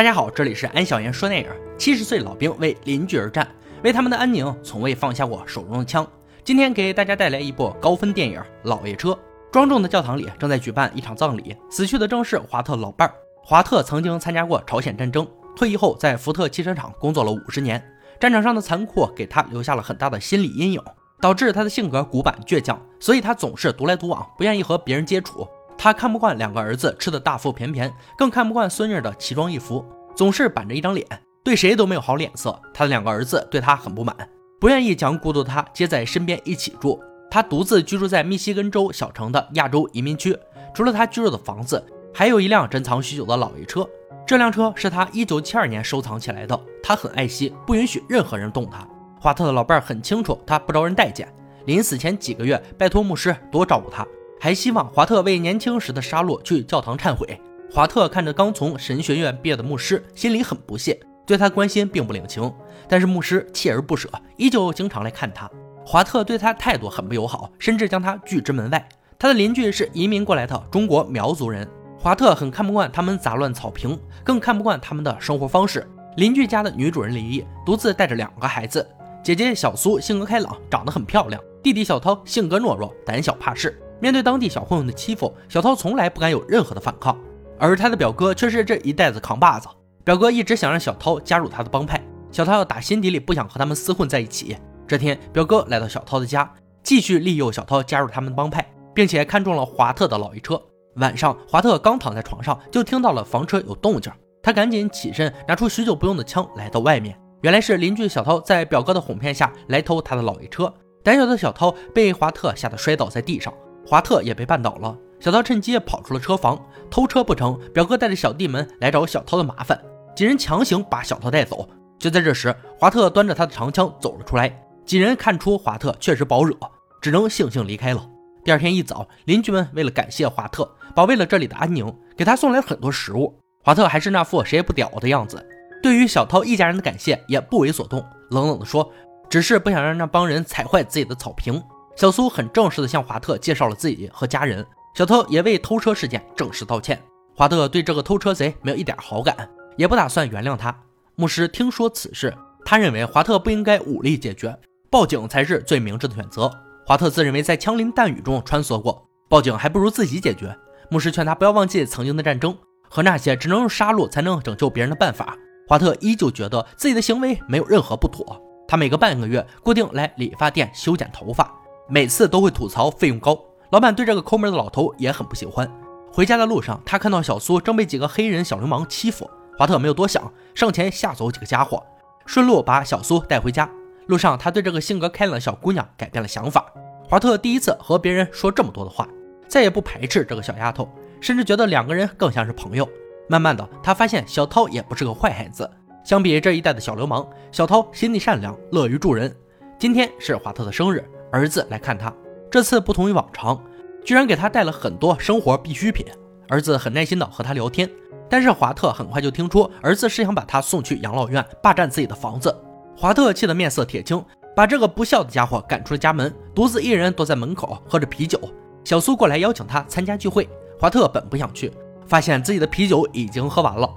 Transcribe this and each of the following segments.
大家好，这里是安小言说电影。七十岁老兵为邻居而战，为他们的安宁从未放下过手中的枪。今天给大家带来一部高分电影《老爷车》。庄重的教堂里正在举办一场葬礼，死去的正是华特老伴儿。华特曾经参加过朝鲜战争，退役后在福特汽车厂工作了五十年。战场上的残酷给他留下了很大的心理阴影，导致他的性格古板倔强，所以他总是独来独往，不愿意和别人接触。他看不惯两个儿子吃的大腹便便，更看不惯孙女的奇装异服，总是板着一张脸，对谁都没有好脸色。他的两个儿子对他很不满，不愿意将孤独的他接在身边一起住。他独自居住在密西根州小城的亚洲移民区，除了他居住的房子，还有一辆珍藏许久的老爷车。这辆车是他一九七二年收藏起来的，他很爱惜，不允许任何人动它。华特的老伴儿很清楚他不招人待见，临死前几个月拜托牧师多照顾他。还希望华特为年轻时的杀戮去教堂忏悔。华特看着刚从神学院毕业的牧师，心里很不屑，对他关心并不领情。但是牧师锲而不舍，依旧经常来看他。华特对他态度很不友好，甚至将他拒之门外。他的邻居是移民过来的中国苗族人，华特很看不惯他们杂乱草坪，更看不惯他们的生活方式。邻居家的女主人李丽独自带着两个孩子，姐姐小苏性格开朗，长得很漂亮，弟弟小涛性格懦弱，胆小怕事。面对当地小混混的欺负，小涛从来不敢有任何的反抗，而他的表哥却是这一代子扛把子。表哥一直想让小涛加入他的帮派，小涛要打心底里不想和他们厮混在一起。这天，表哥来到小涛的家，继续利诱小涛加入他们帮派，并且看中了华特的老爷车。晚上，华特刚躺在床上，就听到了房车有动静，他赶紧起身，拿出许久不用的枪，来到外面。原来是邻居小涛在表哥的哄骗下来偷他的老爷车。胆小的小涛被华特吓得摔倒在地上。华特也被绊倒了，小涛趁机跑出了车房，偷车不成，表哥带着小弟们来找小涛的麻烦，几人强行把小涛带走。就在这时，华特端着他的长枪走了出来，几人看出华特确实不好惹，只能悻悻离开了。第二天一早，邻居们为了感谢华特，保卫了这里的安宁，给他送来了很多食物。华特还是那副谁也不屌的样子，对于小涛一家人的感谢也不为所动，冷冷地说：“只是不想让那帮人踩坏自己的草坪。”小苏很正式地向华特介绍了自己和家人，小涛也为偷车事件正式道歉。华特对这个偷车贼没有一点好感，也不打算原谅他。牧师听说此事，他认为华特不应该武力解决，报警才是最明智的选择。华特自认为在枪林弹雨中穿梭过，报警还不如自己解决。牧师劝他不要忘记曾经的战争和那些只能用杀戮才能拯救别人的办法。华特依旧觉得自己的行为没有任何不妥。他每隔半个月固定来理发店修剪头发。每次都会吐槽费用高，老板对这个抠门的老头也很不喜欢。回家的路上，他看到小苏正被几个黑人小流氓欺负，华特没有多想，上前吓走几个家伙，顺路把小苏带回家。路上，他对这个性格开朗的小姑娘改变了想法。华特第一次和别人说这么多的话，再也不排斥这个小丫头，甚至觉得两个人更像是朋友。慢慢的，他发现小涛也不是个坏孩子，相比这一代的小流氓，小涛心地善良，乐于助人。今天是华特的生日。儿子来看他，这次不同于往常，居然给他带了很多生活必需品。儿子很耐心的和他聊天，但是华特很快就听出儿子是想把他送去养老院，霸占自己的房子。华特气得面色铁青，把这个不孝的家伙赶出了家门，独自一人躲在门口喝着啤酒。小苏过来邀请他参加聚会，华特本不想去，发现自己的啤酒已经喝完了，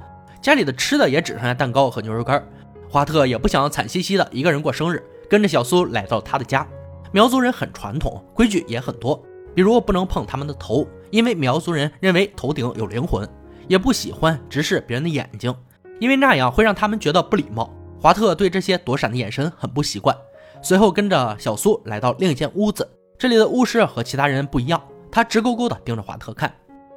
家里的吃的也只剩下蛋糕和牛肉干。华特也不想惨兮兮的一个人过生日，跟着小苏来到他的家。苗族人很传统，规矩也很多，比如不能碰他们的头，因为苗族人认为头顶有灵魂；也不喜欢直视别人的眼睛，因为那样会让他们觉得不礼貌。华特对这些躲闪的眼神很不习惯。随后跟着小苏来到另一间屋子，这里的巫师和其他人不一样，他直勾勾地盯着华特看。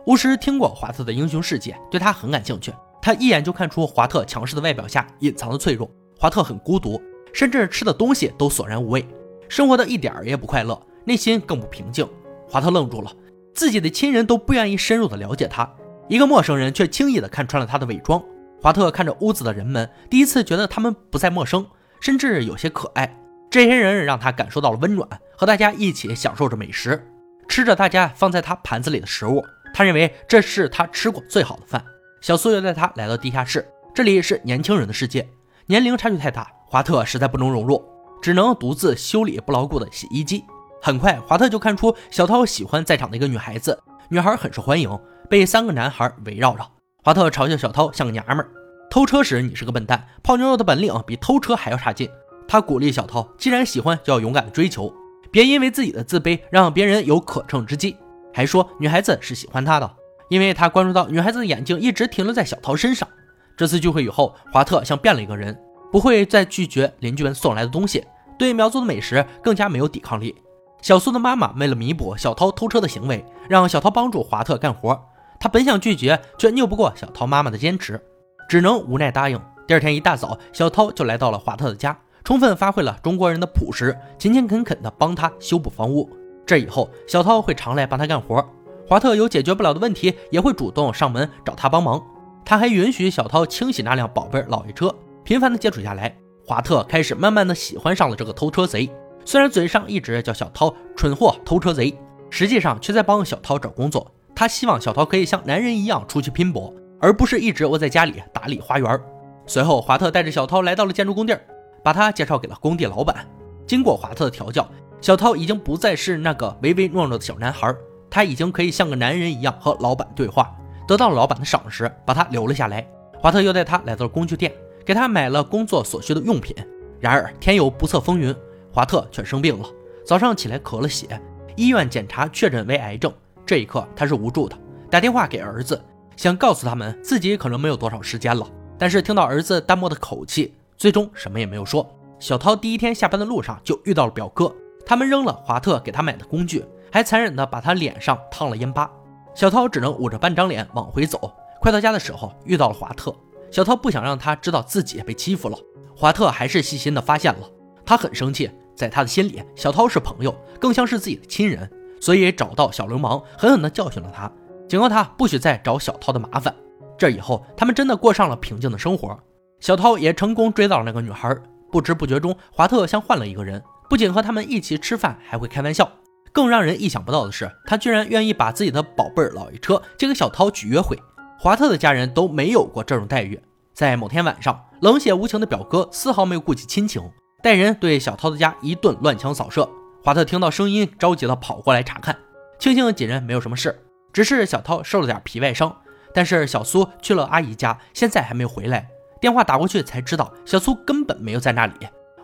巫师听过华特的英雄事迹，对他很感兴趣。他一眼就看出华特强势的外表下隐藏的脆弱。华特很孤独，甚至吃的东西都索然无味。生活的一点儿也不快乐，内心更不平静。华特愣住了，自己的亲人都不愿意深入的了解他，一个陌生人却轻易的看穿了他的伪装。华特看着屋子的人们，第一次觉得他们不再陌生，甚至有些可爱。这些人让他感受到了温暖，和大家一起享受着美食，吃着大家放在他盘子里的食物。他认为这是他吃过最好的饭。小苏又带他来到地下室，这里是年轻人的世界，年龄差距太大，华特实在不能融入。只能独自修理不牢固的洗衣机。很快，华特就看出小涛喜欢在场的一个女孩子，女孩很受欢迎，被三个男孩围绕着。华特嘲笑小涛像个娘们儿。偷车时你是个笨蛋，泡妞的本领比偷车还要差劲。他鼓励小涛，既然喜欢，就要勇敢的追求，别因为自己的自卑让别人有可乘之机。还说女孩子是喜欢他的，因为他关注到女孩子的。眼睛一直停留在小涛身上。这次聚会以后，华特像变了一个人，不会再拒绝邻居们送来的东西，对苗族的美食更加没有抵抗力。小苏的妈妈为了弥补小涛偷车的行为，让小涛帮助华特干活。他本想拒绝，却拗不过小涛妈妈的坚持，只能无奈答应。第二天一大早，小涛就来到了华特的家，充分发挥了中国人的朴实，勤勤恳恳地帮他修补房屋。这以后，小涛会常来帮他干活。华特有解决不了的问题，也会主动上门找他帮忙。他还允许小涛清洗那辆宝贝老爷车。频繁的接触下来，华特开始慢慢的喜欢上了这个偷车贼。虽然嘴上一直叫小涛蠢货、偷车贼，实际上却在帮小涛找工作。他希望小涛可以像男人一样出去拼搏，而不是一直窝在家里打理花园。随后，华特带着小涛来到了建筑工地，把他介绍给了工地老板。经过华特的调教，小涛已经不再是那个唯唯诺诺的小男孩，他已经可以像个男人一样和老板对话。得到了老板的赏识，把他留了下来。华特又带他来到了工具店，给他买了工作所需的用品。然而天有不测风云，华特却生病了。早上起来咳了血，医院检查确诊为癌症。这一刻他是无助的，打电话给儿子，想告诉他们自己可能没有多少时间了。但是听到儿子淡漠的口气，最终什么也没有说。小涛第一天下班的路上就遇到了表哥，他们扔了华特给他买的工具，还残忍的把他脸上烫了烟疤。小涛只能捂着半张脸往回走。快到家的时候，遇到了华特。小涛不想让他知道自己被欺负了。华特还是细心的发现了，他很生气。在他的心里，小涛是朋友，更像是自己的亲人，所以找到小流氓，狠狠地教训了他，警告他不许再找小涛的麻烦。这以后，他们真的过上了平静的生活。小涛也成功追到了那个女孩。不知不觉中，华特像换了一个人，不仅和他们一起吃饭，还会开玩笑。更让人意想不到的是，他居然愿意把自己的宝贝老爷车借给小涛去约会。华特的家人都没有过这种待遇。在某天晚上，冷血无情的表哥丝毫没有顾及亲情，带人对小涛的家一顿乱枪扫射。华特听到声音，着急的跑过来查看，庆幸几人没有什么事，只是小涛受了点皮外伤。但是小苏去了阿姨家，现在还没有回来。电话打过去才知道，小苏根本没有在那里。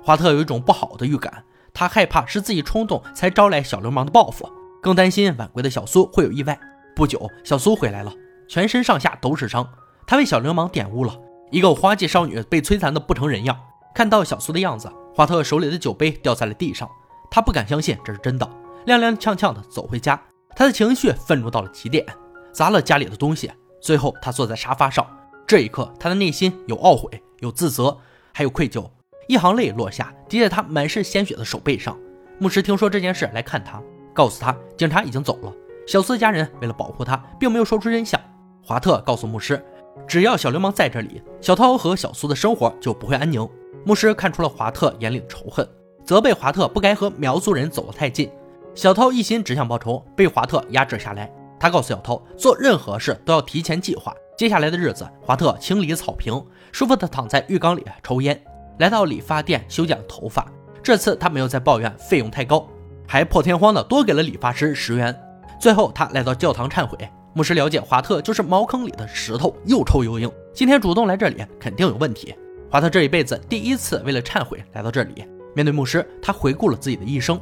华特有一种不好的预感。他害怕是自己冲动才招来小流氓的报复，更担心晚归的小苏会有意外。不久，小苏回来了，全身上下都是伤。他被小流氓玷污了一个花季少女，被摧残的不成人样。看到小苏的样子，华特手里的酒杯掉在了地上，他不敢相信这是真的，踉踉跄跄的走回家。他的情绪愤怒到了极点，砸了家里的东西。最后，他坐在沙发上，这一刻，他的内心有懊悔，有自责，还有愧疚。一行泪落下，滴在他满是鲜血的手背上。牧师听说这件事来看他，告诉他警察已经走了。小苏的家人为了保护他，并没有说出真相。华特告诉牧师，只要小流氓在这里，小涛和小苏的生活就不会安宁。牧师看出了华特眼里的仇恨，责备华特不该和苗族人走得太近。小涛一心只想报仇，被华特压制下来。他告诉小涛，做任何事都要提前计划。接下来的日子，华特清理草坪，舒服地躺在浴缸里抽烟。来到理发店修剪头发，这次他没有再抱怨费用太高，还破天荒的多给了理发师十元。最后他来到教堂忏悔，牧师了解华特就是茅坑里的石头，又臭又硬，今天主动来这里肯定有问题。华特这一辈子第一次为了忏悔来到这里，面对牧师，他回顾了自己的一生，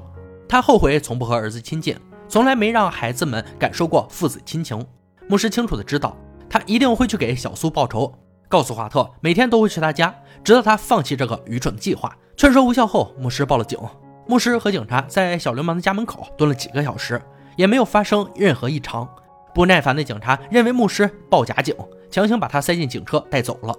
他后悔从不和儿子亲近，从来没让孩子们感受过父子亲情。牧师清楚的知道，他一定会去给小苏报仇。告诉华特，每天都会去他家，直到他放弃这个愚蠢的计划。劝说无效后，牧师报了警。牧师和警察在小流氓的家门口蹲了几个小时，也没有发生任何异常。不耐烦的警察认为牧师报假警，强行把他塞进警车带走了。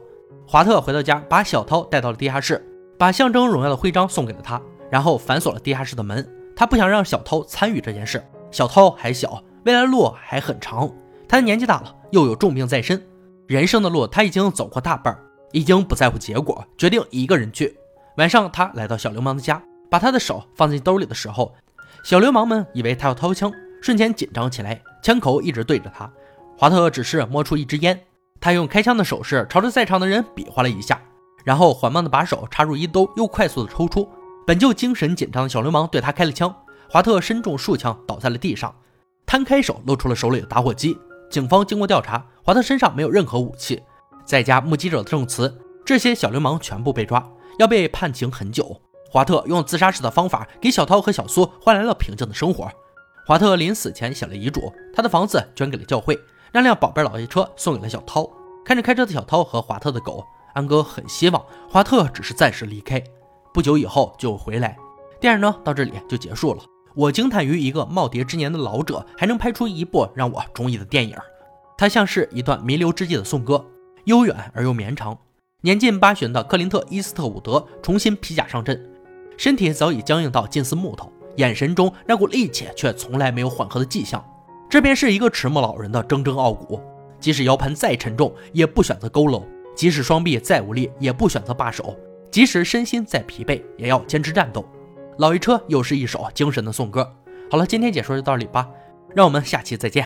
华特回到家，把小涛带到了地下室，把象征荣耀的徽章送给了他，然后反锁了地下室的门。他不想让小涛参与这件事。小涛还小，未来的路还很长。他的年纪大了，又有重病在身。人生的路他已经走过大半，已经不在乎结果，决定一个人去。晚上，他来到小流氓的家，把他的手放进兜里的时候，小流氓们以为他要掏枪，瞬间紧张起来，枪口一直对着他。华特只是摸出一支烟，他用开枪的手势朝着在场的人比划了一下，然后缓慢的把手插入衣兜，又快速的抽出。本就精神紧张的小流氓对他开了枪，华特身中数枪，倒在了地上，摊开手露出了手里的打火机。警方经过调查，华特身上没有任何武器。再加目击者的证词，这些小流氓全部被抓，要被判刑很久。华特用自杀式的方法给小涛和小苏换来了平静的生活。华特临死前写了遗嘱，他的房子捐给了教会，让辆宝贝老爷车送给了小涛。看着开车的小涛和华特的狗，安哥很希望华特只是暂时离开，不久以后就回来。电影呢到这里就结束了。我惊叹于一个耄耋之年的老者还能拍出一部让我中意的电影。它像是一段弥留之际的颂歌，悠远而又绵长。年近八旬的克林特·伊斯特伍德重新披甲上阵。身体早已僵硬到近似木头，眼神中那股戾气却从来没有缓和的迹象。这便是一个迟暮老人的铮铮傲骨。即使腰盘再沉重，也不选择佝偻；即使双臂再无力，也不选择罢手；即使身心再疲惫，也要坚持战斗。老爷车又是一首精神的颂歌。好了，今天解说就到这里吧，让我们下期再见。